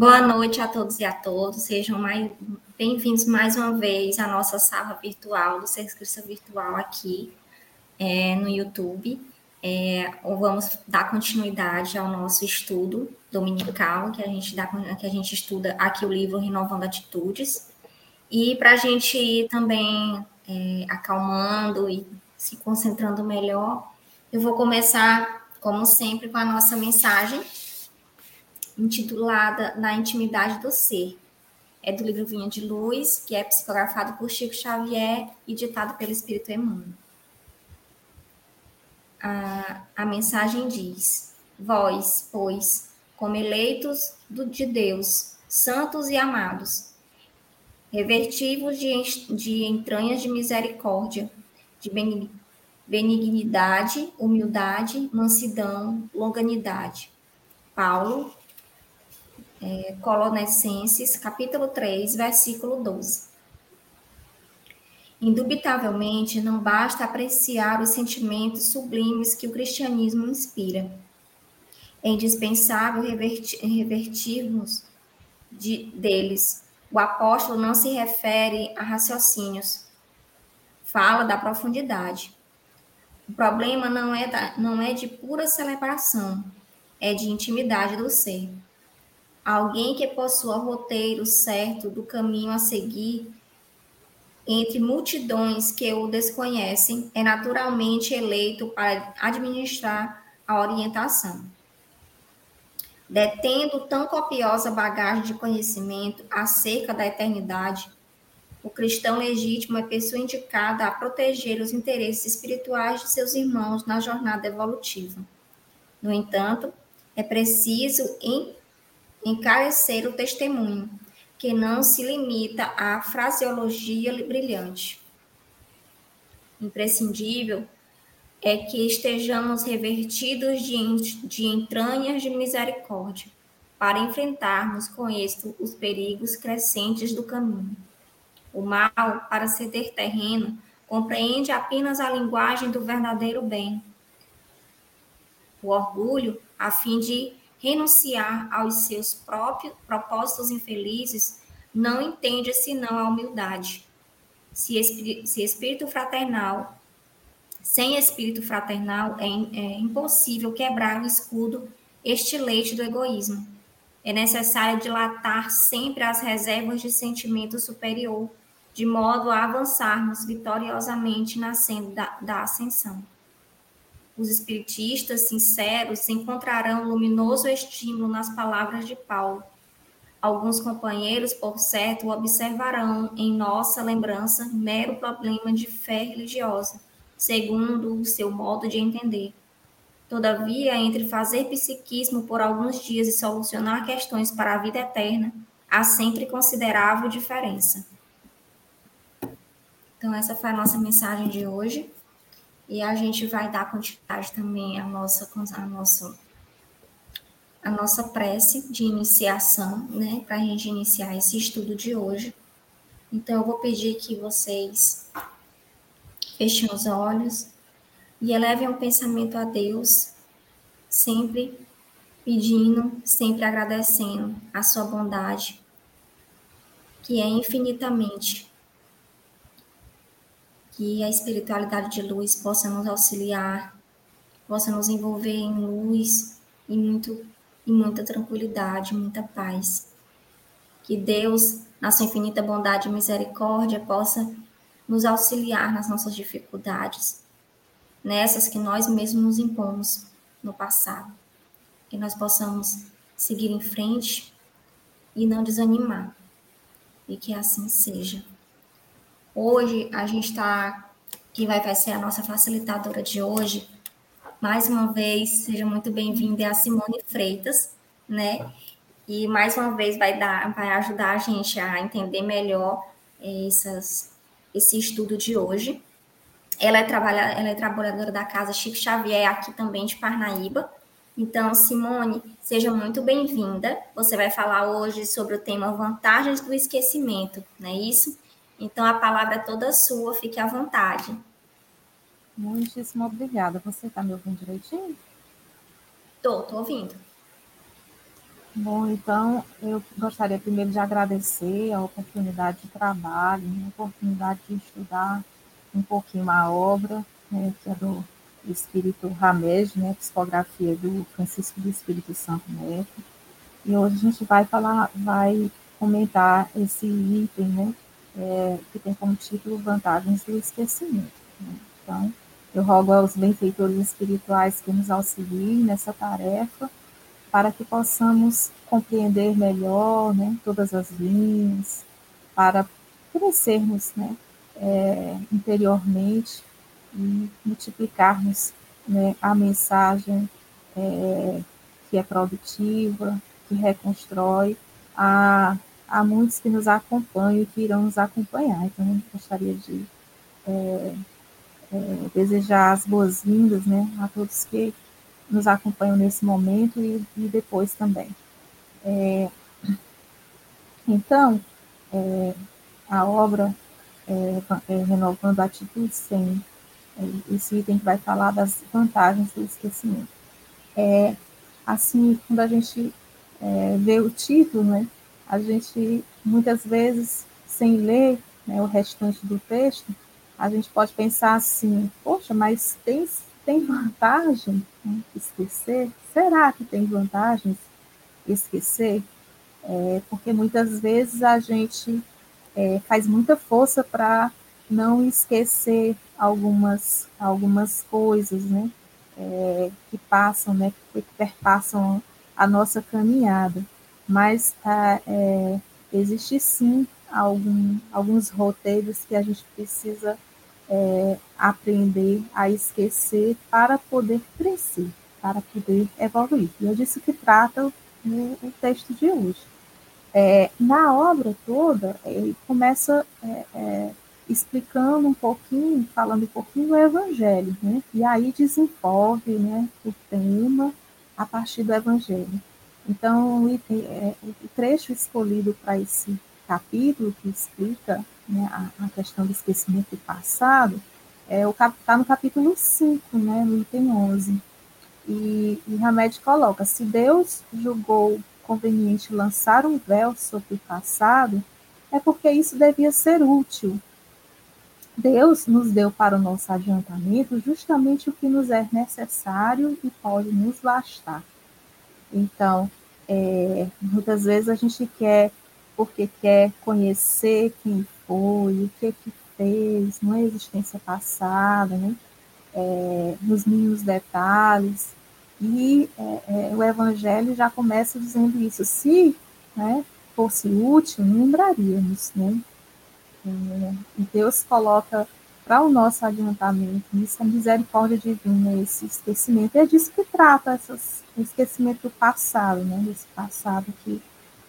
Boa noite a todos e a todas. Sejam mais bem-vindos mais uma vez à nossa sala virtual do Serviço Virtual aqui é, no YouTube. É, vamos dar continuidade ao nosso estudo dominical, que a gente dá, que a gente estuda aqui o livro Renovando Atitudes. E para a gente ir também é, acalmando e se concentrando melhor, eu vou começar, como sempre, com a nossa mensagem intitulada Na Intimidade do Ser. É do livro Vinha de Luz, que é psicografado por Chico Xavier e ditado pelo Espírito Emmanuel. A, a mensagem diz: Vós, pois, como eleitos do, de Deus, santos e amados, revertivos de, de entranhas de misericórdia, de benignidade, humildade, mansidão, longanidade. Paulo, é, Colossenses, capítulo 3, versículo 12. Indubitavelmente, não basta apreciar os sentimentos sublimes que o cristianismo inspira. É indispensável revertir, revertirmos de, deles. O apóstolo não se refere a raciocínios, fala da profundidade. O problema não é, da, não é de pura celebração, é de intimidade do ser. Alguém que possua roteiro certo do caminho a seguir entre multidões que o desconhecem é naturalmente eleito para administrar a orientação. Detendo tão copiosa bagagem de conhecimento acerca da eternidade, o cristão legítimo é pessoa indicada a proteger os interesses espirituais de seus irmãos na jornada evolutiva. No entanto, é preciso encarecer o testemunho, que não se limita à fraseologia brilhante. Imprescindível é que estejamos revertidos de, de entranhas de misericórdia, para enfrentarmos com êxito os perigos crescentes do caminho. O mal, para ceder terreno, compreende apenas a linguagem do verdadeiro bem. O orgulho, a fim de renunciar aos seus próprios propósitos infelizes, não entende senão a humildade. Se, se espírito fraternal, sem espírito fraternal, é, é impossível quebrar o escudo estilete do egoísmo. É necessário dilatar sempre as reservas de sentimento superior, de modo a avançarmos vitoriosamente na da, da ascensão. Os espiritistas sinceros encontrarão luminoso estímulo nas palavras de Paulo. Alguns companheiros, por certo, observarão em nossa lembrança mero problema de fé religiosa, segundo o seu modo de entender. Todavia, entre fazer psiquismo por alguns dias e solucionar questões para a vida eterna, há sempre considerável diferença. Então, essa foi a nossa mensagem de hoje. E a gente vai dar continuidade também à nossa, à nossa, à nossa prece de iniciação, né, para a gente iniciar esse estudo de hoje. Então, eu vou pedir que vocês fechem os olhos e elevem um pensamento a Deus, sempre pedindo, sempre agradecendo a sua bondade, que é infinitamente que a espiritualidade de luz possa nos auxiliar, possa nos envolver em luz e muito e muita tranquilidade, muita paz. Que Deus, na sua infinita bondade e misericórdia, possa nos auxiliar nas nossas dificuldades, nessas que nós mesmos nos impomos no passado. Que nós possamos seguir em frente e não desanimar. E que assim seja. Hoje a gente está, que vai, ser a nossa facilitadora de hoje, mais uma vez, seja muito bem-vinda, é a Simone Freitas, né? E mais uma vez vai dar, vai ajudar a gente a entender melhor essas, esse estudo de hoje. Ela é, trabalha, ela é trabalhadora da Casa Chico Xavier, aqui também de Parnaíba. Então, Simone, seja muito bem-vinda. Você vai falar hoje sobre o tema vantagens do esquecimento, não é isso? Então, a palavra é toda sua, fique à vontade. Muitíssimo obrigada. Você está me ouvindo direitinho? Estou, estou ouvindo. Bom, então eu gostaria primeiro de agradecer a oportunidade de trabalho, a oportunidade de estudar um pouquinho a obra, né, que é do Espírito Ramés, né, psicografia do Francisco do Espírito Santo Neto. E hoje a gente vai falar, vai comentar esse item, né, é, que tem como título Vantagens do Esquecimento. Né? Então, eu rogo aos benfeitores espirituais que nos auxiliem nessa tarefa para que possamos compreender melhor né, todas as linhas, para crescermos né, é, interiormente e multiplicarmos né, a mensagem é, que é produtiva, que reconstrói, a, a muitos que nos acompanham e que irão nos acompanhar. Então, gostaria de é, é desejar as boas-vindas né, a todos que nos acompanham nesse momento e, e depois também. É, então, é, a obra é, é Renovando a Atitude 100, é, esse item que vai falar das vantagens do esquecimento. Assim, quando a gente vê o título, né, a gente muitas vezes, sem ler né, o restante do texto, a gente pode pensar assim, poxa, mas tem tem vantagem né, esquecer? Será que tem vantagens esquecer? É, porque muitas vezes a gente é, faz muita força para não esquecer algumas, algumas coisas, né? É, que passam, né? Que perpassam a nossa caminhada. Mas ah, é, existe sim algum, alguns roteiros que a gente precisa é, aprender a esquecer para poder crescer, para poder evoluir. E é disso que trata o, o texto de hoje. É, na obra toda, ele começa é, é, explicando um pouquinho, falando um pouquinho do Evangelho, né? e aí desenvolve né, o tema a partir do Evangelho. Então, o, é, o trecho escolhido para esse capítulo que explica né, a, a, questão do esquecimento do passado, é, está no capítulo 5, né, no item 11. E, e Hamed coloca: se Deus julgou conveniente lançar um véu sobre o passado, é porque isso devia ser útil. Deus nos deu para o nosso adiantamento justamente o que nos é necessário e pode nos bastar. Então, é, muitas vezes a gente quer, porque quer conhecer quem foi, o que que fez, não é existência passada, né? É, nos mínimos detalhes. E é, é, o Evangelho já começa dizendo isso. Se né, fosse útil, lembraríamos, né? É, Deus coloca para o nosso adiantamento, isso é misericórdia divina, esse esquecimento. É disso que trata essas, o esquecimento do passado, né? Esse passado que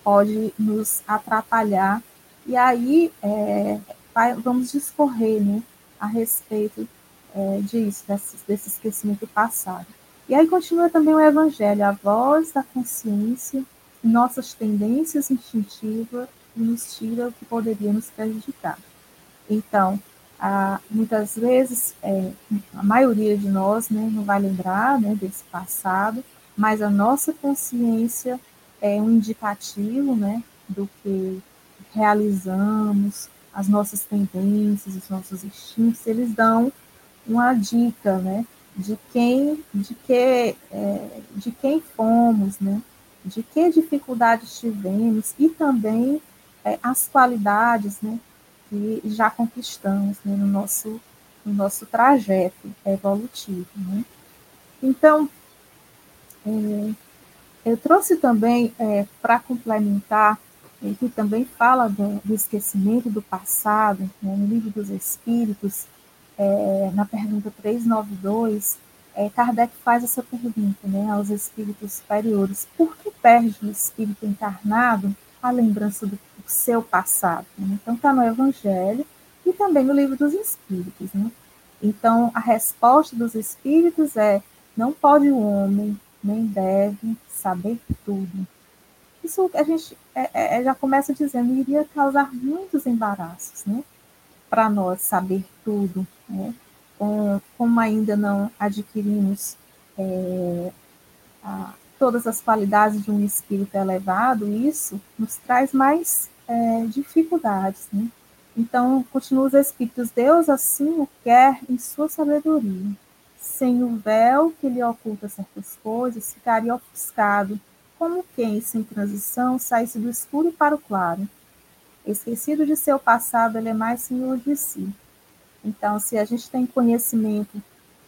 pode nos atrapalhar e aí é, vai, vamos discorrer né, a respeito é, disso, desse, desse esquecimento passado. E aí continua também o Evangelho, a voz da consciência, nossas tendências instintivas nos tira o que poderia nos prejudicar. Então, muitas vezes, é, a maioria de nós né, não vai lembrar né, desse passado, mas a nossa consciência é um indicativo né, do que realizamos, as nossas tendências, os nossos instintos, eles dão uma dica, né, de quem, de que, é, de quem fomos, né, de que dificuldades tivemos e também é, as qualidades, né, que já conquistamos né, no nosso no nosso trajeto evolutivo, né. Então, é, eu trouxe também é, para complementar que também fala do, do esquecimento do passado, né, no livro dos Espíritos, é, na pergunta 392, é, Kardec faz essa pergunta né, aos espíritos superiores: por que perde o espírito encarnado a lembrança do seu passado? Né? Então, está no Evangelho e também no livro dos Espíritos. Né? Então, a resposta dos Espíritos é: não pode o homem, nem deve saber tudo. Isso a gente é, é, é já começa dizendo iria causar muitos embaraços, né? Para nós saber tudo, né? como ainda não adquirimos é, a, todas as qualidades de um espírito elevado, isso nos traz mais é, dificuldades. Né? Então, continua os espíritos, Deus assim o quer em sua sabedoria. Sem o véu que lhe oculta certas coisas, ficaria ofuscado, como quem, sem transição, saísse do escuro para o claro. Esquecido de seu passado, ele é mais senhor de si. Então, se a gente tem conhecimento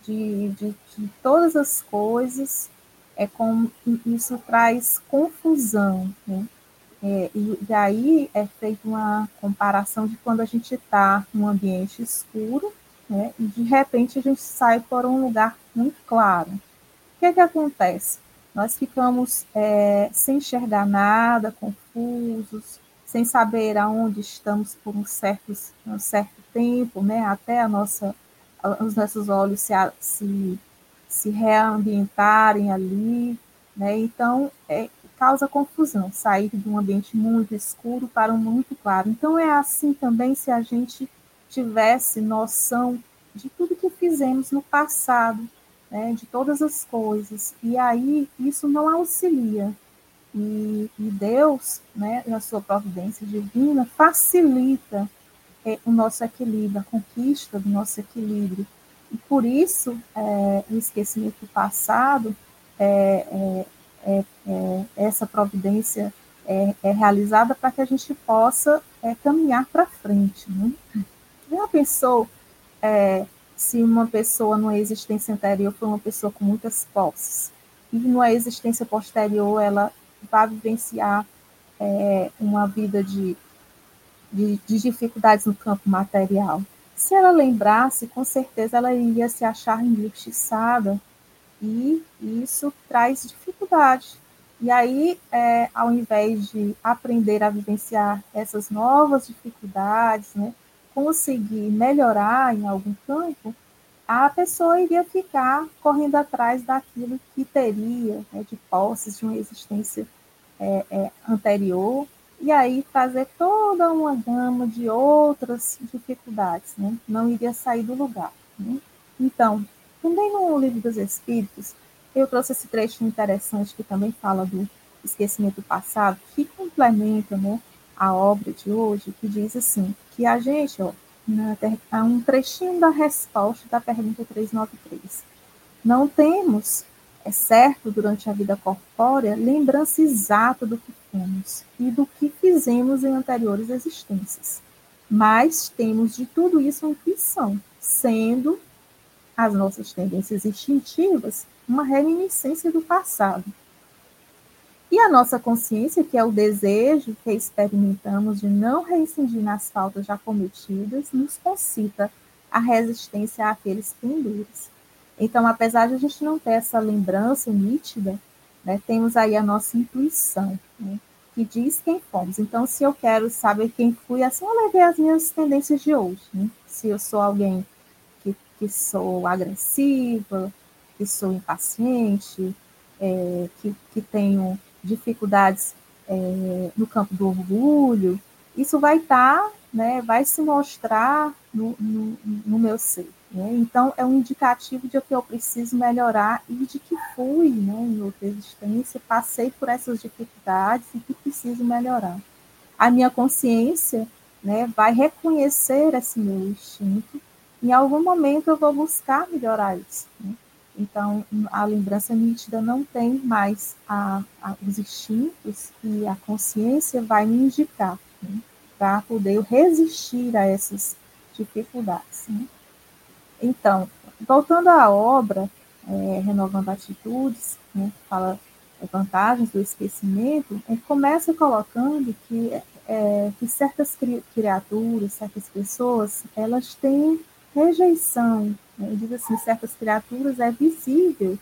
de, de, de todas as coisas, é como isso traz confusão, né? É, e daí é feita uma comparação de quando a gente está num ambiente escuro, né? E de repente a gente sai por um lugar muito claro. O que, é que acontece? Nós ficamos é, sem enxergar nada, confusos, sem saber aonde estamos por um certo, um certo tempo, né, até a nossa, os nossos olhos se, se, se reambientarem ali, né, então é, causa confusão, sair de um ambiente muito escuro para um muito claro. Então é assim também se a gente tivesse noção de tudo que fizemos no passado, né, de todas as coisas, e aí isso não auxilia, e, e Deus, né, na sua providência divina, facilita é, o nosso equilíbrio, a conquista do nosso equilíbrio. E por isso, é, o esquecimento do passado, é, é, é, é essa providência é, realizada para que a gente possa caminhar para frente. Né? Já pensou se uma pessoa numa existência anterior foi uma pessoa com muitas posses, e numa existência posterior ela vai vivenciar é, uma vida de, de, de dificuldades no campo material. Se ela lembrasse, com certeza ela iria se achar injustiçada e isso traz E aí, é, ao invés de aprender a vivenciar essas novas dificuldades, né, conseguir melhorar em algum campo, a pessoa iria ficar correndo atrás daquilo que teria, né, de posses de uma existência é, é, anterior, e aí fazer toda uma gama de outras dificuldades, né? não iria sair do lugar. Né? Então, também no Livro dos Espíritos, eu trouxe esse trecho interessante que também fala do esquecimento do passado, que complementa né, a obra de hoje, que diz assim, que a gente, ó, um trechinho da resposta da pergunta 393. Não temos, é certo, durante a vida corpórea, lembrança exata do que fomos e do que fizemos em anteriores existências. Mas temos de tudo isso intuição, sendo as nossas tendências instintivas uma reminiscência do passado. E a nossa consciência, que é o desejo que experimentamos de não reincidir nas faltas já cometidas, nos concita a resistência àqueles pendores. Então, apesar de a gente não ter essa lembrança nítida, né, temos aí a nossa intuição, né, que diz quem fomos. Então, se eu quero saber quem fui, assim eu levei as minhas tendências de hoje. Né? Se eu sou alguém que, que sou agressiva, que sou impaciente, é, que, que tenho dificuldades é, no campo do orgulho, isso vai estar, tá, né, vai se mostrar no, no, no meu ser. Né? Então, é um indicativo de que eu preciso melhorar e de que fui, né, em outra existência, passei por essas dificuldades e que preciso melhorar. A minha consciência né, vai reconhecer esse meu instinto, em algum momento eu vou buscar melhorar isso. Né? Então, a lembrança nítida não tem mais a, a, os instintos e a consciência vai me indicar né, para poder resistir a essas dificuldades. Né? Então, voltando à obra, é, Renovando Atitudes, né, fala vantagens do esquecimento, ele começa colocando que, é, que certas criaturas, certas pessoas, elas têm rejeição. Né? Ele diz assim, certas criaturas é visível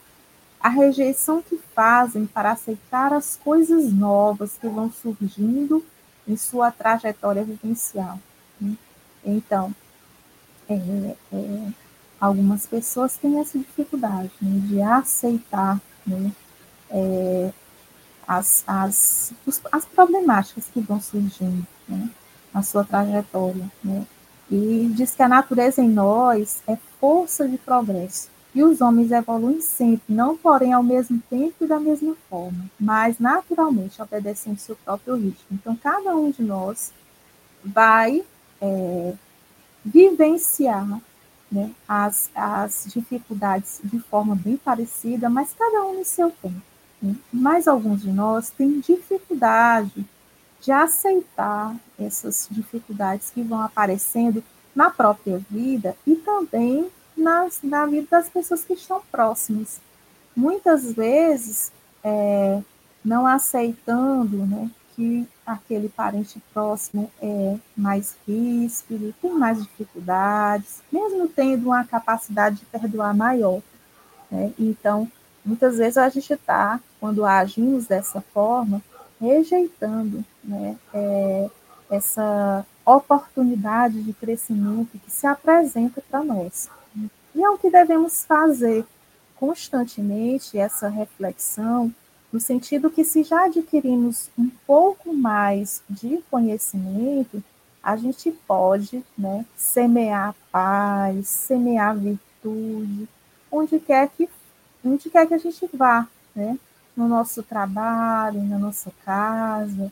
a rejeição que fazem para aceitar as coisas novas que vão surgindo em sua trajetória vivencial. Né? Então, é, é, algumas pessoas têm essa dificuldade né, de aceitar né, é, as, as, as problemáticas que vão surgindo né, na sua trajetória. Né, e diz que a natureza em nós é força de progresso. E os homens evoluem sempre, não porém ao mesmo tempo e da mesma forma, mas naturalmente obedecendo seu próprio ritmo. Então, cada um de nós vai é, vivenciar né, as, as dificuldades de forma bem parecida, mas cada um no seu tempo. Né? Mas alguns de nós têm dificuldade de aceitar essas dificuldades que vão aparecendo na própria vida e também nas, na vida das pessoas que estão próximas. Muitas vezes, é, não aceitando né, que aquele parente próximo é mais ríspido, tem mais dificuldades, mesmo tendo uma capacidade de perdoar maior. Né? Então, muitas vezes a gente está, quando agimos dessa forma, rejeitando né, é, essa oportunidade de crescimento que se apresenta para nós. E é o que devemos fazer constantemente essa reflexão, no sentido que se já adquirimos um pouco mais de conhecimento, a gente pode né, semear paz, semear virtude, onde quer que, onde quer que a gente vá, né? no nosso trabalho, na nossa casa,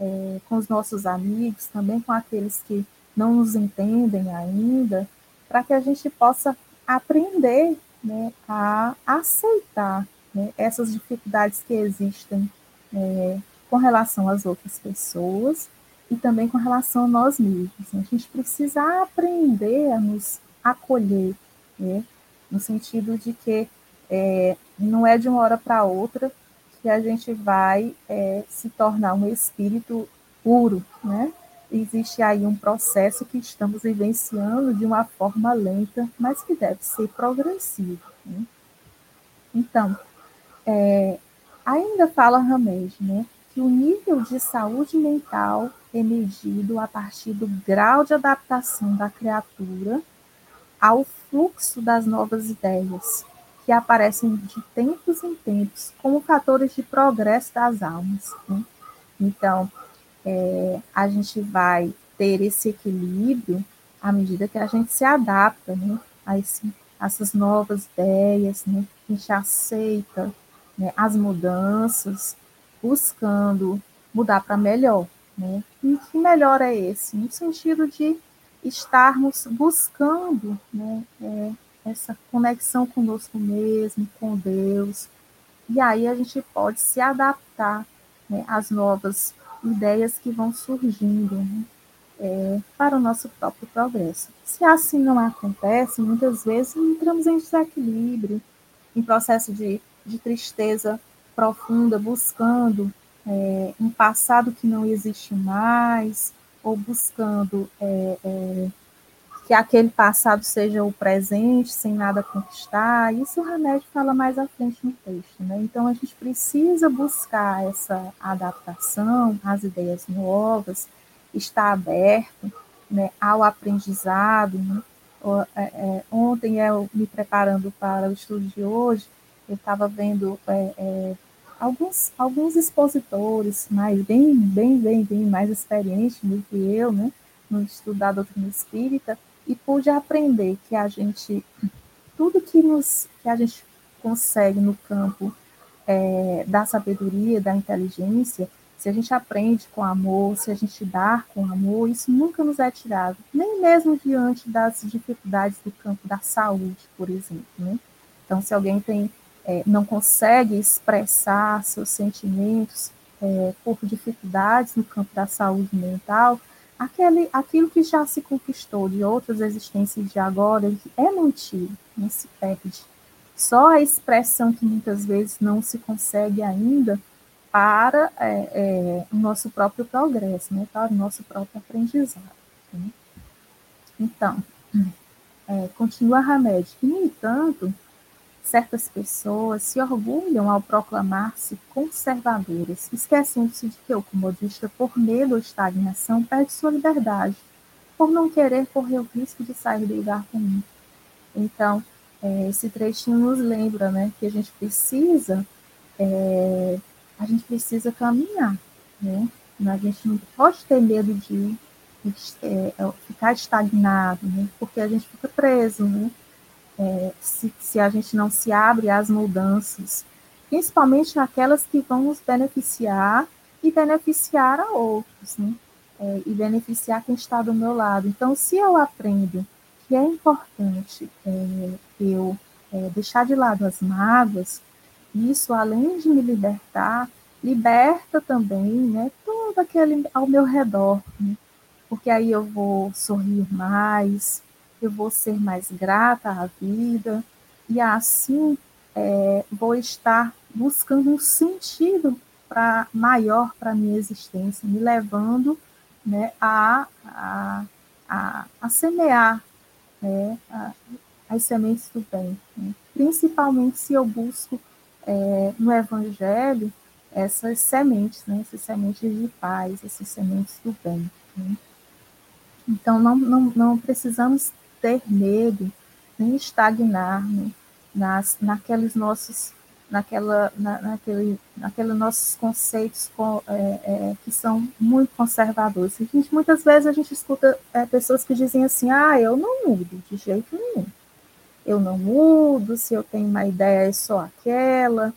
é, com os nossos amigos, também com aqueles que não nos entendem ainda, para que a gente possa aprender né, a aceitar né, essas dificuldades que existem é, com relação às outras pessoas e também com relação a nós mesmos. A gente precisa aprender a nos acolher, né, no sentido de que é, não é de uma hora para outra que a gente vai é, se tornar um espírito puro, né? Existe aí um processo que estamos vivenciando de uma forma lenta, mas que deve ser progressivo. Né? Então, é, ainda fala Ramesh, né, que o nível de saúde mental é medido a partir do grau de adaptação da criatura ao fluxo das novas ideias, que aparecem de tempos em tempos como fatores de progresso das almas. Né? Então, é, a gente vai ter esse equilíbrio à medida que a gente se adapta né, a esse, essas novas ideias, né? a gente aceita né, as mudanças, buscando mudar para melhor. Né? E que melhor é esse? No sentido de estarmos buscando né, é, essa conexão conosco mesmo, com Deus. E aí a gente pode se adaptar né, às novas ideias que vão surgindo né, é, para o nosso próprio progresso. Se assim não acontece, muitas vezes entramos em desequilíbrio, em processo de, de tristeza profunda, buscando é, um passado que não existe mais, ou buscando é, é que aquele passado seja o presente, sem nada conquistar. Isso o Remédio fala mais à frente no texto. Né? Então, a gente precisa buscar essa adaptação às ideias novas, estar aberto né, ao aprendizado. Né? É, é, ontem, eu me preparando para o estudo de hoje, eu estava vendo é, é, alguns, alguns expositores mais, bem, bem, bem, bem mais experientes do que eu, né, no estudo da doutrina espírita, e pude aprender que a gente, tudo que, nos, que a gente consegue no campo é, da sabedoria, da inteligência, se a gente aprende com amor, se a gente dá com amor, isso nunca nos é tirado, nem mesmo diante das dificuldades do campo da saúde, por exemplo. Né? Então, se alguém tem, é, não consegue expressar seus sentimentos é, por dificuldades no campo da saúde mental, aquele, aquilo que já se conquistou de outras existências de agora é mantido, não se perde. só a expressão que muitas vezes não se consegue ainda para é, é, o nosso próprio progresso, né, para o nosso próprio aprendizado. Né? Então, é, continua Hamed, que, no entanto, certas pessoas se orgulham ao proclamar-se conservadoras, esquecendo-se de que o comodista, por medo ou estagnação, perde sua liberdade, por não querer correr o risco de sair do lugar comum. Então, é, esse trechinho nos lembra né, que a gente precisa é, a gente precisa caminhar, né? A gente não pode ter medo de, é, ficar estagnado, né? Porque a gente fica preso, né? É, se, se a gente não se abre às mudanças, principalmente aquelas que vão nos beneficiar e beneficiar a outros, né? É, e beneficiar quem está do meu lado. Então, se eu aprendo que é importante é, eu é, deixar de lado as mágoas, isso, além de me libertar, liberta também né, todo aquele ao meu redor, né? porque aí eu vou sorrir mais, eu vou ser mais grata à vida, e assim é, vou estar buscando um sentido pra, maior para a minha existência, me levando né, a, a, a, a semear né, a, as sementes do bem, né? principalmente se eu busco é, no Evangelho essas sementes, né? essas sementes de paz, essas sementes do bem. Né? Então, não, não, não precisamos ter medo, nem estagnar né? Nas, naqueles nossos, naquela, na, naquele, naqueles nossos conceitos é, é, que são muito conservadores. A gente, muitas vezes a gente escuta é, pessoas que dizem assim, ah, eu não mudo de jeito nenhum eu não mudo, se eu tenho uma ideia é só aquela.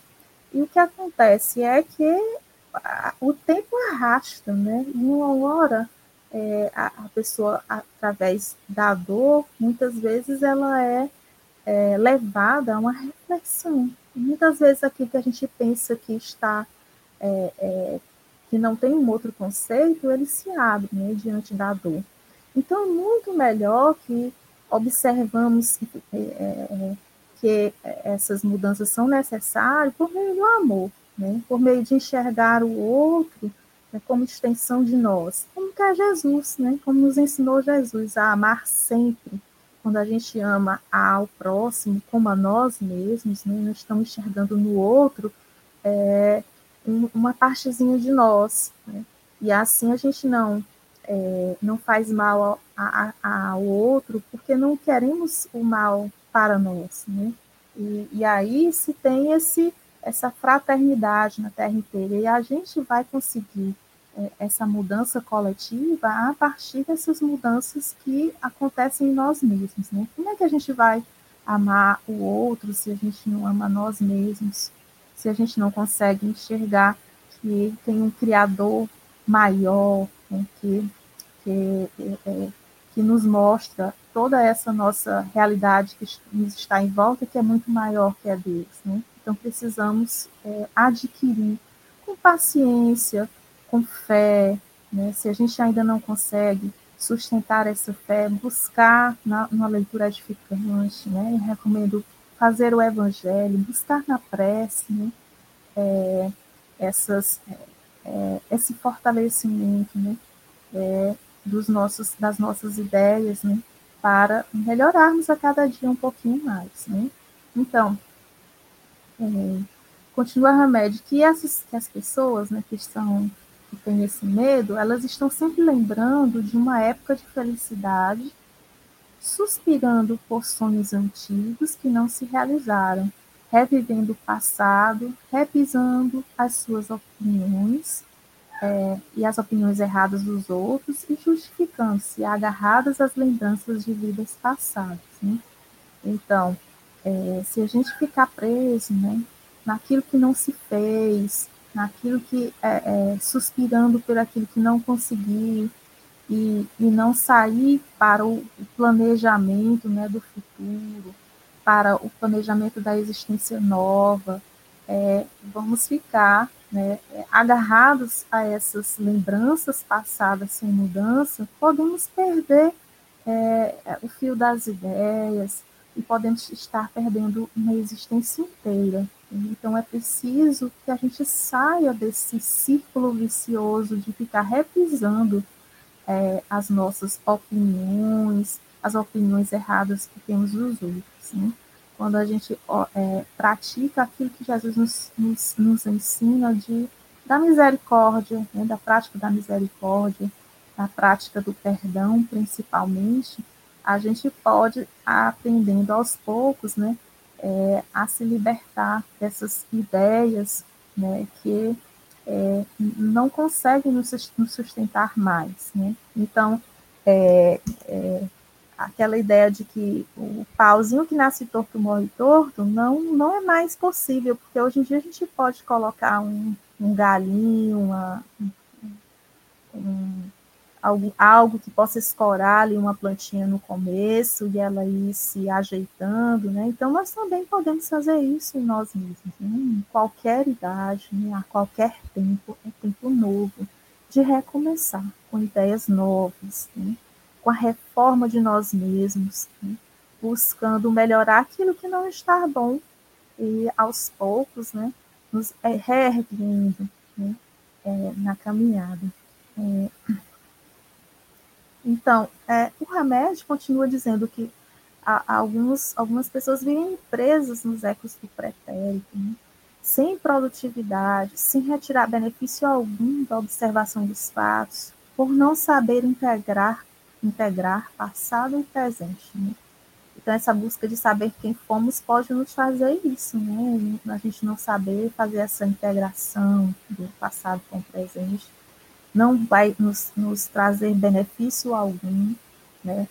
E o que acontece é que o tempo arrasta, né? E uma hora é, a, a, pessoa, através da dor, muitas vezes ela é, é levada a uma reflexão. muitas vezes aquilo que a gente pensa que está é, é, que não tem um outro conceito, ele se abre né, diante da dor. Então, é muito melhor que observamos é, é, que essas mudanças são necessárias por meio do amor, né? por meio de enxergar o outro né, como extensão de nós, é Jesus, né? como nos ensinou Jesus a amar sempre. Quando a gente ama ao próximo como a nós mesmos, né? nós estamos enxergando no outro é, uma partezinha de nós. Né? E assim a gente não é, não faz mal ao, ao outro, porque não queremos o mal para nós, né? E, e aí se tem esse, essa fraternidade na Terra inteira, e a gente vai conseguir essa mudança coletiva a partir dessas mudanças que acontecem em nós mesmos, né? Como é que a gente vai amar o outro se a gente não ama nós mesmos, se a gente não consegue enxergar que tem um Criador maior, né, que que, é, que nos mostra toda essa nossa realidade que nos está em volta, que é muito maior que a deles. Né? Então, precisamos é, adquirir com paciência, com fé, né? se a gente ainda não consegue sustentar essa fé, buscar na, leitura edificante, né? Eu recomendo fazer o evangelho, buscar na prece, né? É, essas, é, é esse fortalecimento, né? É, dos nossos, das nossas ideias, né, para melhorarmos a cada dia um pouquinho mais, né. Então, é, continua a remédio que, essas, que as pessoas, né, que estão que têm esse medo, elas estão sempre lembrando de uma época de felicidade, suspirando por sonhos antigos que não se realizaram, revivendo o passado, repisando as suas opiniões é, e as opiniões erradas dos outros e justificando-se, agarradas às lembranças de vidas passadas. Né? Então, é, se a gente ficar preso né, naquilo que não se fez, naquilo que é, é suspirando por aquilo que não conseguiu e, e não sair para o planejamento né, do futuro, para o planejamento da existência nova, é, vamos ficar né, agarrados a essas lembranças passadas sem mudança, podemos perder é, o fio das ideias, e podemos estar perdendo uma existência inteira. Então é preciso que a gente saia desse círculo vicioso de ficar revisando é, as nossas opiniões, as opiniões erradas que temos dos outros. Né? Quando a gente é, pratica aquilo que Jesus nos, nos, nos ensina de, da misericórdia, né? da prática da misericórdia, da prática do perdão, principalmente, a gente pode aprendendo aos poucos, né, é, a se libertar dessas ideias, né, que é, não conseguem nos sustentar mais, né? Então, é, é, aquela ideia de que o pauzinho que nasce torto morre torto não, não é mais possível, porque hoje em dia a gente pode colocar um, um galinho, uma, um, algo, algo que possa escorar ali uma plantinha no começo e ela ir se ajeitando, né? Então, nós também podemos fazer isso em nós mesmos, né? em qualquer idade, né? a qualquer tempo, é tempo novo, de recomeçar com ideias novas, né? com a reforma de nós mesmos, né? buscando melhorar aquilo que não está bom e aos poucos, né? nos reerguendo né? É, na caminhada. É, então, é, o remédio continua dizendo que alguns, algumas pessoas vivem presas nos ecos do pretérito, né? sem produtividade, sem retirar benefício algum da observação dos fatos, por não saber integrar, integrar passado e presente. Né? Então, essa busca de saber quem fomos pode nos fazer isso, né? A gente não saber fazer essa integração do passado com o presente não vai nos, nos trazer benefício algum, né?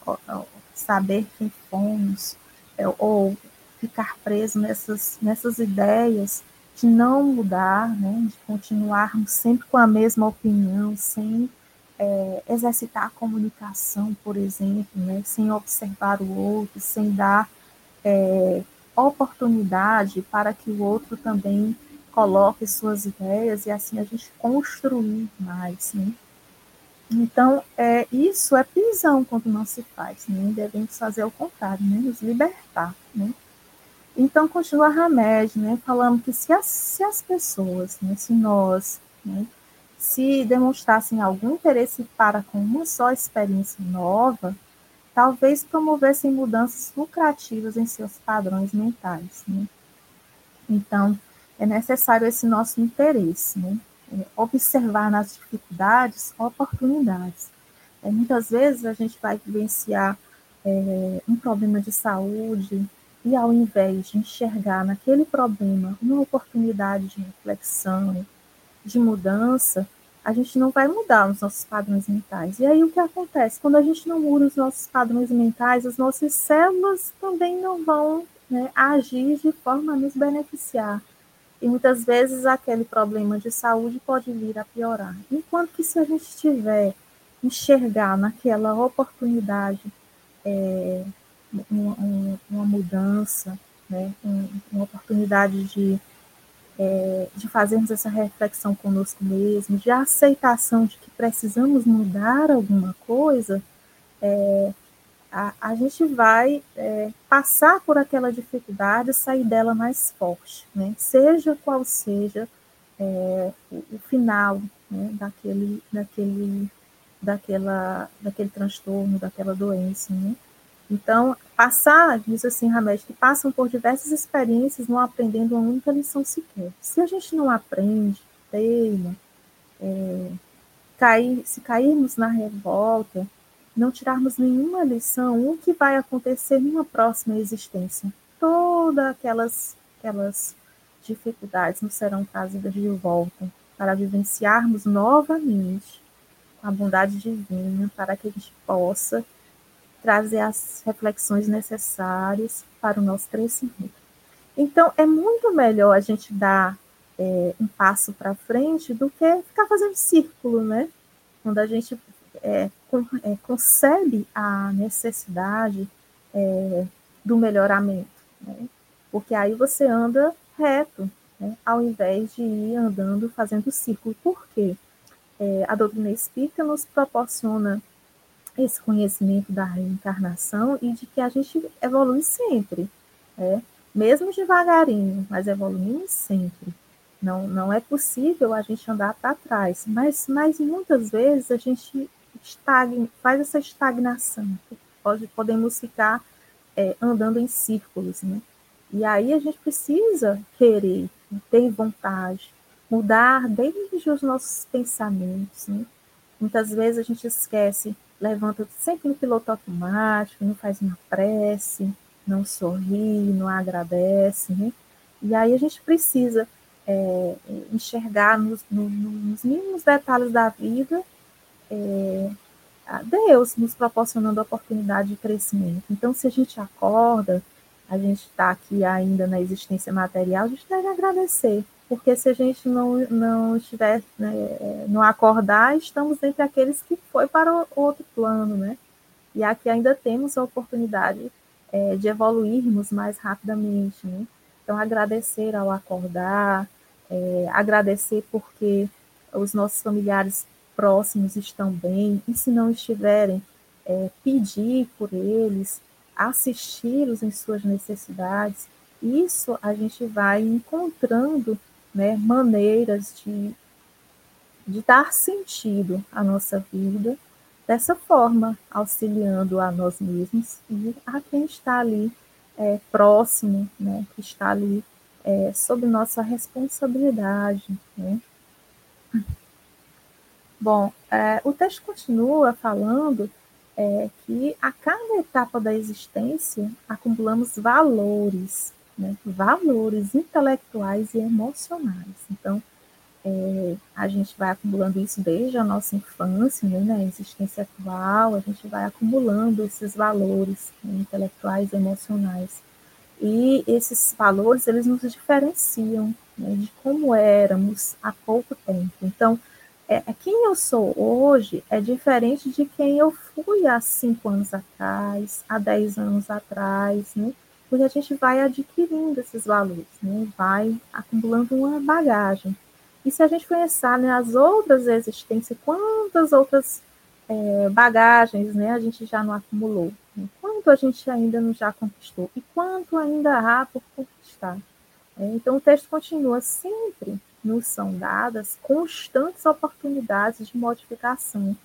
saber quem fomos, é, ou ficar preso nessas, nessas ideias de não mudar, né? de continuarmos sempre com a mesma opinião, sem é, exercitar a comunicação, por exemplo, né? sem observar o outro, sem dar é, oportunidade para que o outro também coloque suas ideias e assim a gente construir mais, né? Então, é, isso é prisão quando não se faz, né? Devemos fazer o contrário, né? Nos libertar, né? Então, continua Hamed, né? Falando que se as, se as pessoas, né? Se nós, né? Se demonstrassem algum interesse para com uma só experiência nova, talvez promovessem mudanças lucrativas em seus padrões mentais, né? Então, é necessário esse nosso interesse, né? É observar nas dificuldades oportunidades. É, muitas vezes a gente vai vivenciar é, um problema de saúde e ao invés de enxergar naquele problema uma oportunidade de reflexão, de mudança, a gente não vai mudar os nossos padrões mentais. E aí o que acontece? Quando a gente não muda os nossos padrões mentais, as nossas células também não vão né, agir de forma a nos beneficiar. E muitas vezes aquele problema de saúde pode vir a piorar. Enquanto que se a gente tiver enxergar naquela oportunidade é, uma, uma, mudança, né, uma oportunidade de, é, de fazermos essa reflexão conosco mesmo, de aceitação de que precisamos mudar alguma coisa, é, a, a gente vai é, passar por aquela dificuldade e sair dela mais forte, né? seja qual seja é, o, o, final né, daquele, daquele, daquela, daquele transtorno, daquela doença. Né? Então, passar, diz assim Hamed, que passam por diversas experiências não aprendendo uma única lição sequer. Se a gente não aprende, teima, é, cair, se cairmos na revolta, não tirarmos nenhuma lição, o que vai acontecer numa próxima existência? Todas aquelas, aquelas dificuldades nos serão trazidas de volta para vivenciarmos novamente a bondade divina, para que a gente possa trazer as reflexões necessárias para o nosso crescimento. Então, é muito melhor a gente dar é, um passo para frente do que ficar fazendo círculo, né? Quando a gente é, é, concebe a necessidade é, do melhoramento, né? porque aí você anda reto, né? ao invés de ir andando fazendo círculo. Por quê? É, a doutrina espírita nos proporciona esse conhecimento da reencarnação e de que a gente evolui sempre, né? mesmo devagarinho, mas evoluindo sempre. Não, não é possível a gente andar para trás, mas, mas muitas vezes a gente estagna, faz essa estagnação. Pode, podemos ficar é, andando em círculos, né? E aí a gente precisa querer, ter vontade, mudar desde os nossos pensamentos, né? Muitas vezes a gente esquece, levanta sempre no piloto automático, não faz uma prece, não sorri, não agradece, né? E aí a gente precisa é, enxergar nos, nos, mínimos detalhes da vida é, Deus nos proporcionando a oportunidade de crescimento. Então, se a gente acorda, a gente está aqui ainda na existência material, a gente deve agradecer, porque se a gente não, não estiver, né, não acordar, estamos entre aqueles que foi para outro plano, né? E aqui ainda temos a oportunidade é, de evoluirmos mais rapidamente, né? Então, agradecer ao acordar, é, agradecer porque os nossos familiares próximos estão bem, e se não estiverem, é, pedir por eles, assisti-los em suas necessidades. Isso a gente vai encontrando né, maneiras de, de dar sentido à nossa vida dessa forma, auxiliando a nós mesmos e a quem está ali é, próximo, né, que está ali é, sob nossa responsabilidade. Né? Bom, é, o texto continua falando é, que a cada etapa da existência acumulamos valores, né? valores intelectuais e emocionais. Então, é, a gente vai acumulando isso desde a nossa infância, né, na existência atual, a gente vai acumulando esses valores né, intelectuais e emocionais. E esses valores, eles nos diferenciam né, de como éramos há pouco tempo. Então, é, quem eu sou hoje é diferente de quem eu fui há cinco anos atrás, há dez anos atrás, né? Porque a gente vai adquirindo esses valores, né? Vai acumulando uma bagagem. E se a gente pensar né, outras existências, quantas outras é, bagagens né, a gente já não acumulou? Né? Quanto a gente ainda não já conquistou? E quanto ainda há por conquistar? É, então o texto continua sempre nos são dadas constantes oportunidades de modificação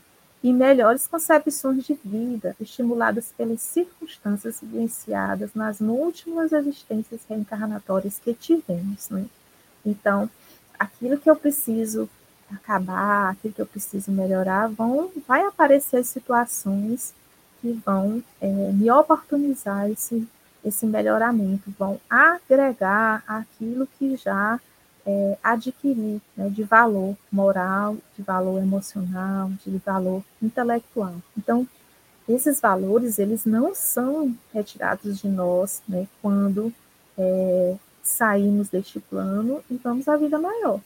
e melhores concepções de vida, estimuladas pelas circunstâncias vivenciadas nas múltiplas existências reencarnatórias que tivemos. Né? Então, aquilo que eu preciso acabar, aquilo que eu preciso melhorar, vão, vai aparecer situações que vão é, me oportunizar esse, esse melhoramento, vão agregar aquilo que já é, adquirir né, de valor moral, de valor emocional, de valor intelectual. Então, esses valores, eles não são retirados de nós né, quando é, saímos deste plano e vamos à vida maior.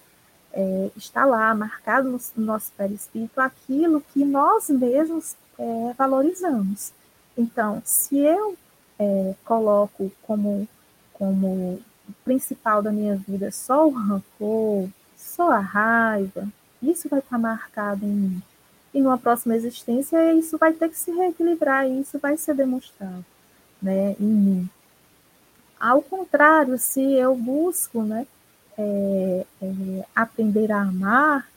É, está lá, marcado no, no nosso perispírito, aquilo que nós mesmos é, valorizamos. Então, se eu é, coloco como, como principal da minha vida só o rancor, só a raiva, isso vai estar marcado em mim. E numa próxima existência, isso vai ter que se reequilibrar, e isso vai ser demonstrado né, em mim. Ao contrário, se eu busco né, é, é, aprender a amar,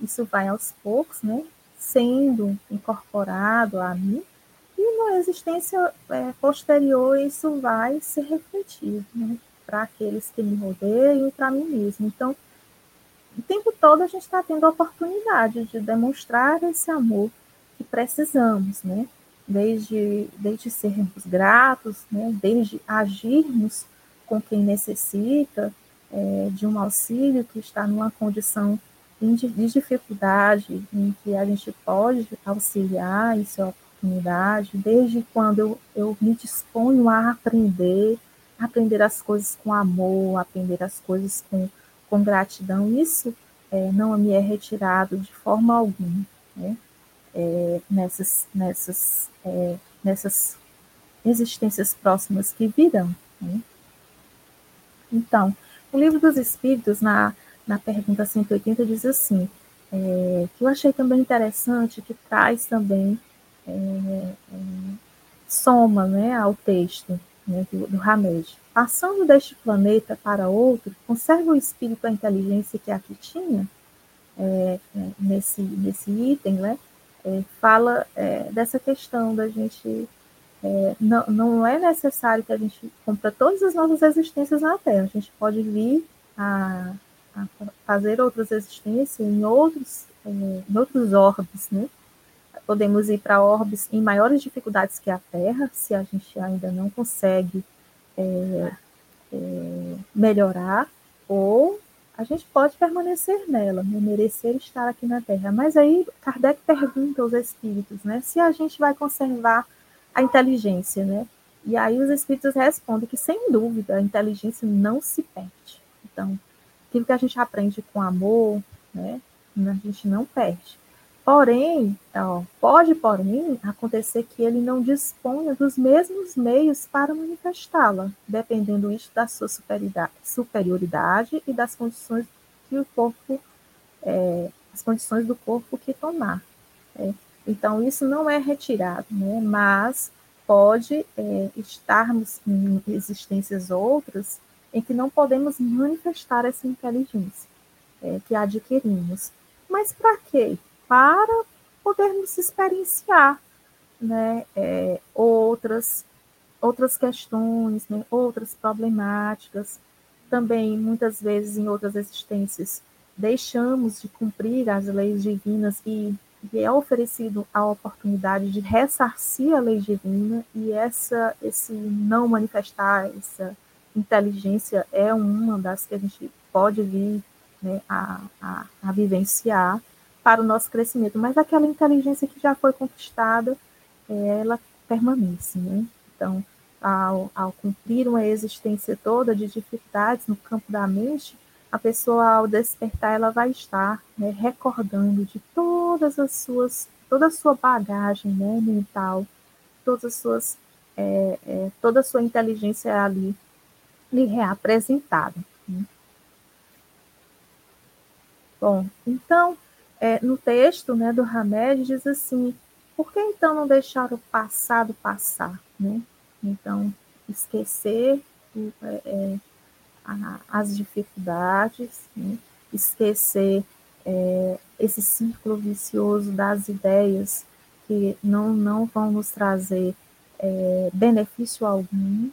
isso vai aos poucos, né, sendo incorporado a mim, e na existência é, posterior isso vai ser refletido. Né? Para aqueles que me rodeiam e para mim mesmo. Então, o tempo todo a gente está tendo a oportunidade de demonstrar esse amor que precisamos, né? Desde, desde sermos gratos, né? desde agirmos com quem necessita é, de um auxílio, que está numa condição de dificuldade, em que a gente pode auxiliar, isso é oportunidade, desde quando eu, eu me disponho a aprender, aprender as coisas com amor, aprender as coisas com, com gratidão, isso é, não me é retirado de forma alguma, né? É, nessas, nessas, é, nessas existências próximas que virão. Né? Então, o livro dos Espíritos, na, na pergunta 180, diz assim, é, que eu achei também interessante, que traz também é, é, soma né, ao texto né, do, do Hamed. Passando deste planeta para outro, conserva o espírito a inteligência que aqui tinha, é, é, nesse, nesse item, né, é, fala é, dessa questão da gente. É, não, não é necessário que a gente cumpra todas as nossas existências na Terra. A gente pode vir a, a fazer outras existências em outros, é, em outros orbes, né? Podemos ir para orbes em maiores dificuldades que a Terra, se a gente ainda não consegue é, é, melhorar, ou a gente pode permanecer nela, né, merecer estar aqui na Terra. Mas aí Kardec pergunta aos espíritos, né, se a gente vai conservar a inteligência, né? E aí os espíritos respondem que sem dúvida a inteligência não se perde. Então, aquilo que a gente aprende com amor, né, a gente não perde. Porém, ó, pode, porém, acontecer que ele não disponha dos mesmos meios para manifestá-la, dependendo isso da sua superioridade e das condições que o corpo, é, as condições do corpo que tomar. É. Então, isso não é retirado, né? mas pode é, estarmos em existências outras em que não podemos manifestar essa inteligência é, que adquirimos. Mas para quê? Para podermos experienciar né, é, outras, outras questões, né, outras problemáticas. Também, muitas vezes, em outras existências, deixamos de cumprir as leis divinas e, e é oferecido a oportunidade de ressarcir a lei divina e essa, esse não manifestar essa inteligência é uma das que a gente pode vir né, a, a, a vivenciar para o nosso crescimento, mas aquela inteligência que já foi conquistada, é, ela permanece, né? Então, ao, ao cumprir uma existência toda de dificuldades no campo da mente, a pessoa ao despertar ela vai estar né, recordando de todas as suas toda a sua bagagem né, mental todas as suas é, é, toda a sua inteligência ali lhe reapresentada né? bom então é, no texto né, do Hamed diz assim, por que então não deixar o passado passar? Né? Então, esquecer é, é, a, as dificuldades, né? esquecer é, esse círculo vicioso das ideias que não, não vão nos trazer é, benefício algum,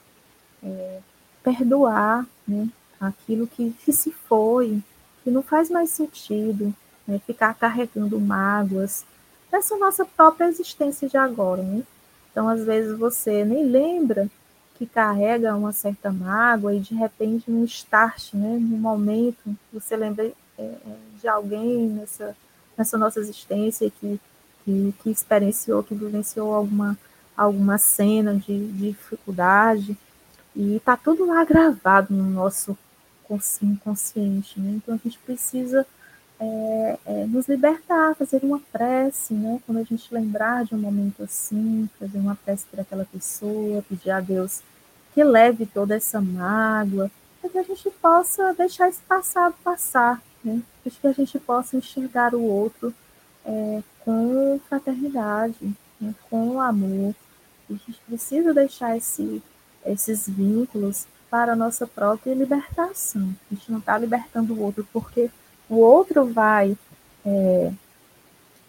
é, perdoar né, aquilo que, que se foi, que não faz mais sentido, né, ficar carregando mágoas dessa nossa própria existência de agora. Né? Então, às vezes, você nem lembra que carrega uma certa mágoa e de repente um start, né, num momento, você lembra é, é, de alguém nessa, nessa nossa existência que, que, que experienciou, que vivenciou alguma, alguma cena de, de dificuldade e está tudo lá gravado no nosso inconsciente. Né? Então a gente precisa é, é, nos libertar, fazer uma prece, né? Quando a gente lembrar de um momento assim, fazer uma prece por aquela pessoa, pedir a Deus que leve toda essa mágoa, para que a gente possa deixar esse passado passar, né? Para que a gente possa enxergar o outro é, com fraternidade, né? com amor. E a gente precisa deixar esse, esses vínculos para a nossa própria libertação. A gente não está libertando o outro porque o outro vai é,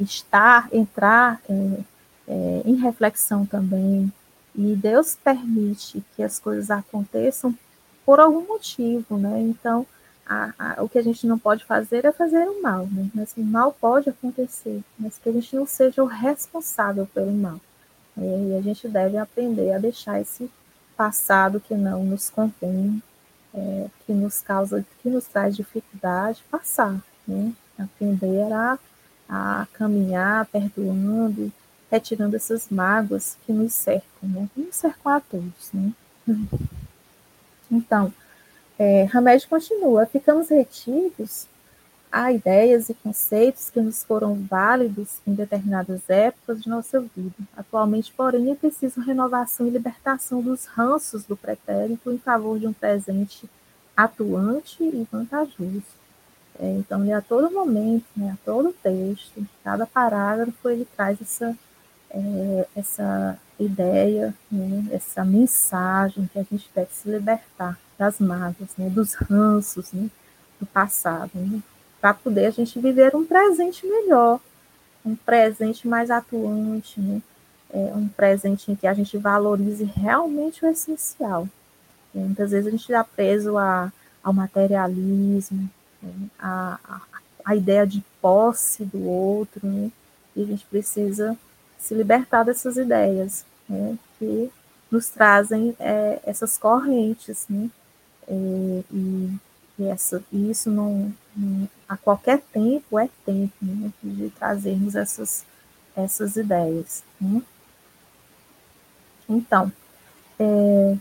estar, entrar é, é, em reflexão também, e Deus permite que as coisas aconteçam por algum motivo, né? Então, a, a, o que a gente não pode fazer é fazer o mal, né? Mas o mal pode acontecer, mas que a gente não seja o responsável pelo mal. Né? E a gente deve aprender a deixar esse passado que não nos convém é, que nos causa, que nos traz dificuldade, passar, né? Aprender a, a caminhar perdoando, retirando essas mágoas que nos cercam, né? Que nos cercam a todos, né? Então, é, Hamed continua, ficamos retidos a ideias e conceitos que nos foram válidos em determinadas épocas de nossa vida. Atualmente, porém, é preciso renovação e libertação dos ranços do pretérito em favor de um presente atuante e vantajoso. É, então, a todo momento, né, a todo texto, cada parágrafo, ele traz essa, é, essa ideia, né, essa mensagem que a gente deve se libertar das mágoas, né, dos ranços né, do passado, né, para poder a gente viver um presente melhor, um presente mais atuante, né, é, um presente em que a gente valorize realmente o essencial. E muitas vezes a gente está preso a, ao materialismo, né, a, a, a, ideia de posse do outro, né, e a gente precisa se libertar dessas ideias, né, que nos trazem é, essas correntes, né, é, e, e, essa, e isso não, não, a qualquer tempo é tempo né, de trazermos essas, essas ideias. Né. Então, é,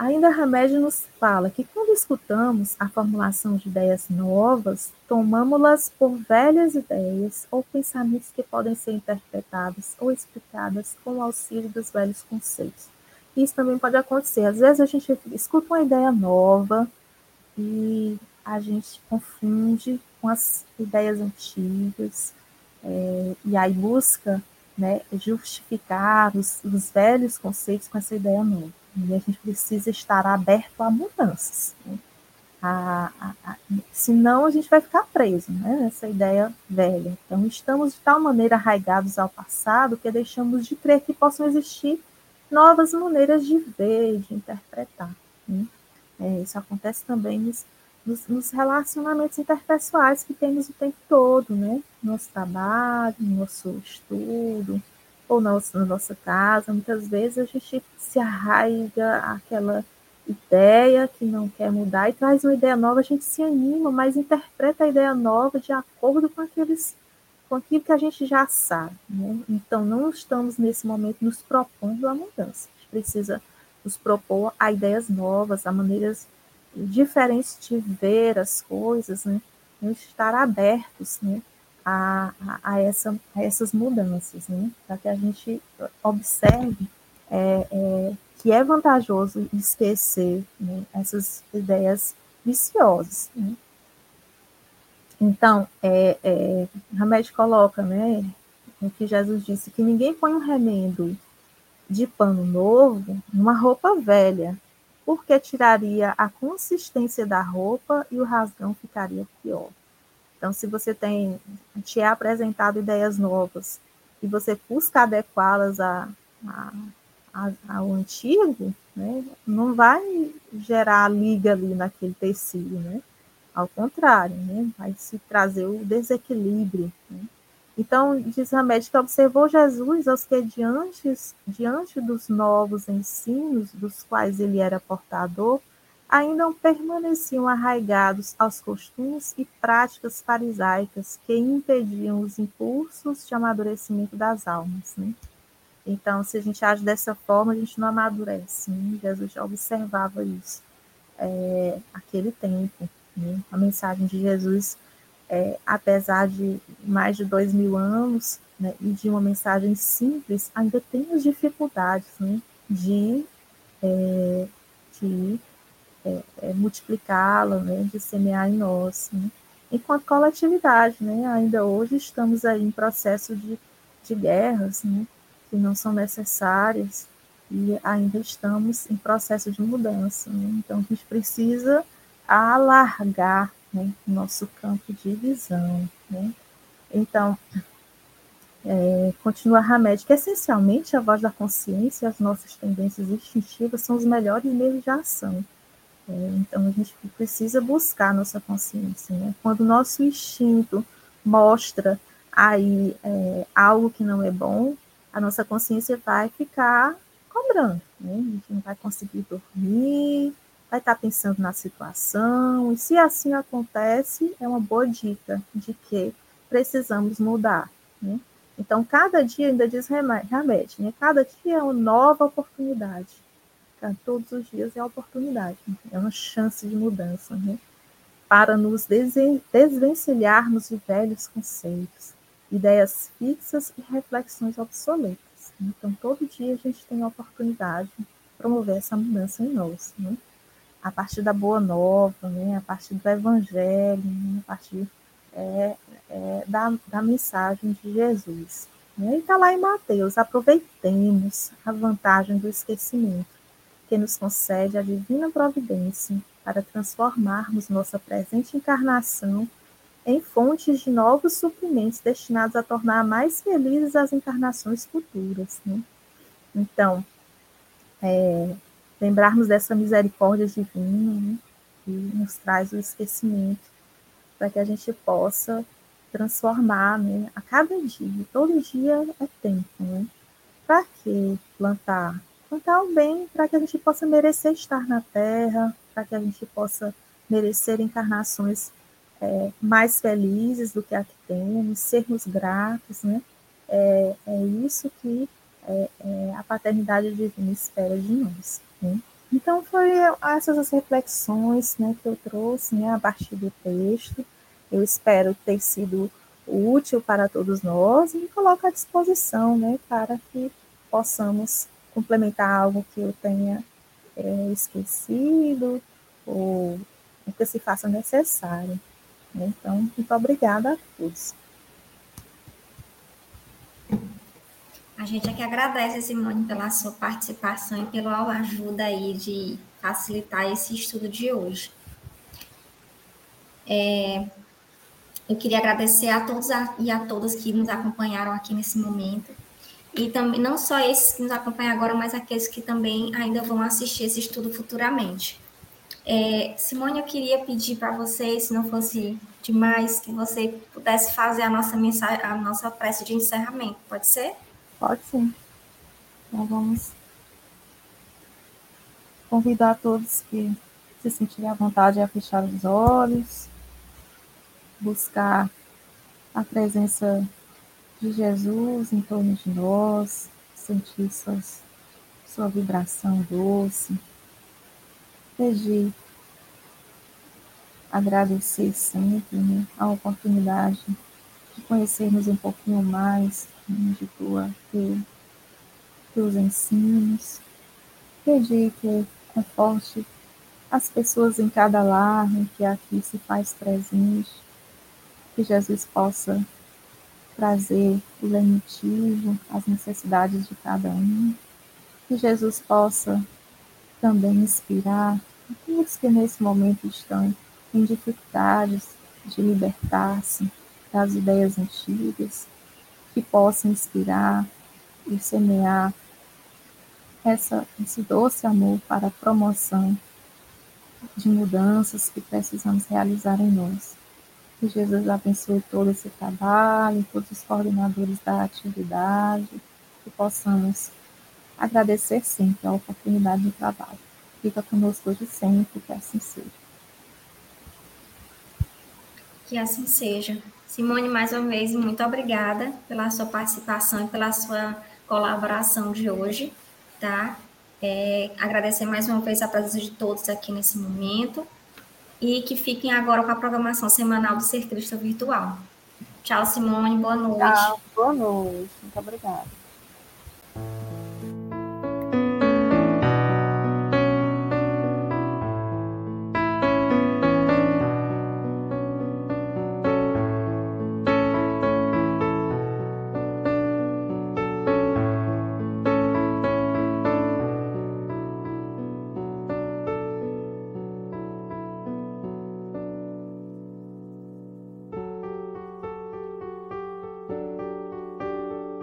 Ainda Remédio nos fala que quando escutamos a formulação de ideias novas, tomamos-las por velhas ideias ou pensamentos que podem ser interpretados ou explicados com o auxílio dos velhos conceitos. Isso também pode acontecer. Às vezes a gente escuta uma ideia nova e a gente confunde com as ideias antigas é, e aí busca né, justificar os, os velhos conceitos com essa ideia nova. E a gente precisa estar aberto a mudanças. Né? A, a, a, senão a gente vai ficar preso né, nessa ideia velha. Então, estamos de tal maneira arraigados ao passado que deixamos de crer que possam existir novas maneiras de ver, de interpretar. Né? É, isso acontece também nos, nos, nos, relacionamentos interpessoais que temos o tempo todo, né? Nosso trabalho, nosso estudo, ou na, na nossa casa, muitas vezes a gente se arraiga aquela ideia que não quer mudar e traz uma ideia nova, a gente se anima, mas interpreta a ideia nova de acordo com aqueles com aquilo que a gente já sabe. Né? Então, não estamos nesse momento nos propondo a mudança. A gente precisa nos propor a ideias novas, a maneiras diferentes de ver as coisas, né? estar abertos né? a, a, essa, a essas mudanças, né? para que a gente observe é, é, que é vantajoso esquecer né, essas ideias viciosas. Né? Então, é, é, Hamed coloca, né, o que Jesus disse, que ninguém põe um remendo de pano novo numa roupa velha, porque tiraria a consistência da roupa e o rasgão ficaria pior. Então, se você tem te é apresentado ideias novas e você busca adequá-las a, a, a, ao antigo, né, não vai gerar liga ali naquele tecido, né? Ao contrário, né, vai se trazer o desequilíbrio. Né? Então, diz a médica, observou Jesus aos que diante, diante dos novos ensinos dos quais ele era portador, ainda permaneciam arraigados aos costumes e práticas farisaicas que impediam os impulsos de amadurecimento das almas. Né? Então, se a gente age dessa forma, a gente não amadurece. Né? Jesus já observava isso é, aquele tempo. Né? A mensagem de Jesus, é, apesar de mais de dois mil anos né, e de uma mensagem simples, ainda tem as dificuldades né, de, é, de é, é, multiplicá-la, né, de semear em nós. Né? Enquanto coletividade, né, ainda hoje estamos aí em processo de, de guerras, né, que não são necessárias, e ainda estamos em processo de mudança. Né? Então, a gente precisa alargar né, nosso campo de visão. Né? Então, é, continua Hamed, essencialmente a voz da consciência e as nossas tendências instintivas são os melhores meios de ação. É, então a gente precisa buscar nossa consciência. Né? Quando o nosso instinto mostra aí é, algo que não é bom, a nossa consciência vai ficar cobrando. Né? A gente não vai conseguir dormir, vai estar pensando na situação, e se assim acontece, é uma boa dica de que precisamos mudar. Né? Então, cada dia, ainda diz Remédio, né? cada dia é uma nova oportunidade todos os dias é oportunidade, é uma chance de mudança, né? para nos desvencilharmos de velhos conceitos, ideias fixas e reflexões obsoletas. Então, todo dia a gente tem a oportunidade de promover essa mudança em nós, né? A partir da boa nova, né? a partir do evangelho, né? a partir é, é, da, da mensagem de Jesus. Né? E está lá em Mateus, aproveitemos a vantagem do esquecimento que nos concede a divina providência para transformarmos nossa presente encarnação em fontes de novos suprimentos destinados a tornar mais felizes as encarnações futuras. Né? Então, é, lembrarmos dessa misericórdia divina né, que nos traz o esquecimento, para que a gente possa transformar né, a cada dia. Todo dia é tempo. Né? Para que plantar? Plantar o bem para que a gente possa merecer estar na Terra, para que a gente possa merecer encarnações é, mais felizes do que a que temos, sermos gratos, né? É, é isso que é, é, a paternidade divina espera de nós. Né? Então, foi essas as reflexões né, que eu trouxe né, a partir do texto. Eu espero ter sido útil para todos nós e coloco à disposição né, para que possamos complementar algo que eu tenha é, esquecido ou que se faça necessário. Então, muito obrigada a todos. A gente aqui agradece, Simone, pela sua participação e pela ajuda aí de facilitar esse estudo de hoje. É, eu queria agradecer a todos e a todas que nos acompanharam aqui nesse momento. E também não só esses que nos acompanham agora, mas aqueles que também ainda vão assistir esse estudo futuramente. É, Simone, eu queria pedir para você, se não fosse demais, que você pudesse fazer a nossa mensagem, a nossa prece de encerramento. Pode ser? Pode sim. Então vamos convidar todos que se sentirem à vontade a fechar os olhos, buscar a presença de Jesus em torno de nós, sentir suas, sua vibração doce, pedir, agradecer sempre né, a oportunidade de conhecermos um pouquinho mais de tua, teu, teus ensinos. Pedir que conforte as pessoas em cada lar em que aqui se faz presente, que Jesus possa trazer o lenitivo, as necessidades de cada um, que Jesus possa também inspirar aqueles que nesse momento estão em dificuldades de libertar-se das ideias antigas, que possa inspirar e semear essa, esse doce amor para a promoção de mudanças que precisamos realizar em nós. Que Jesus abençoe todo esse trabalho, todos os coordenadores da atividade, que possamos agradecer sempre a oportunidade de trabalho. Fica conosco hoje sempre, que assim seja. Que assim seja. Simone, mais uma vez, muito obrigada pela sua participação e pela sua colaboração de hoje, tá? É, agradecer mais uma vez a presença de todos aqui nesse momento e que fiquem agora com a programação semanal do Ser Cristo Virtual. Tchau, Simone, boa noite. Tchau, boa noite. Muito obrigada.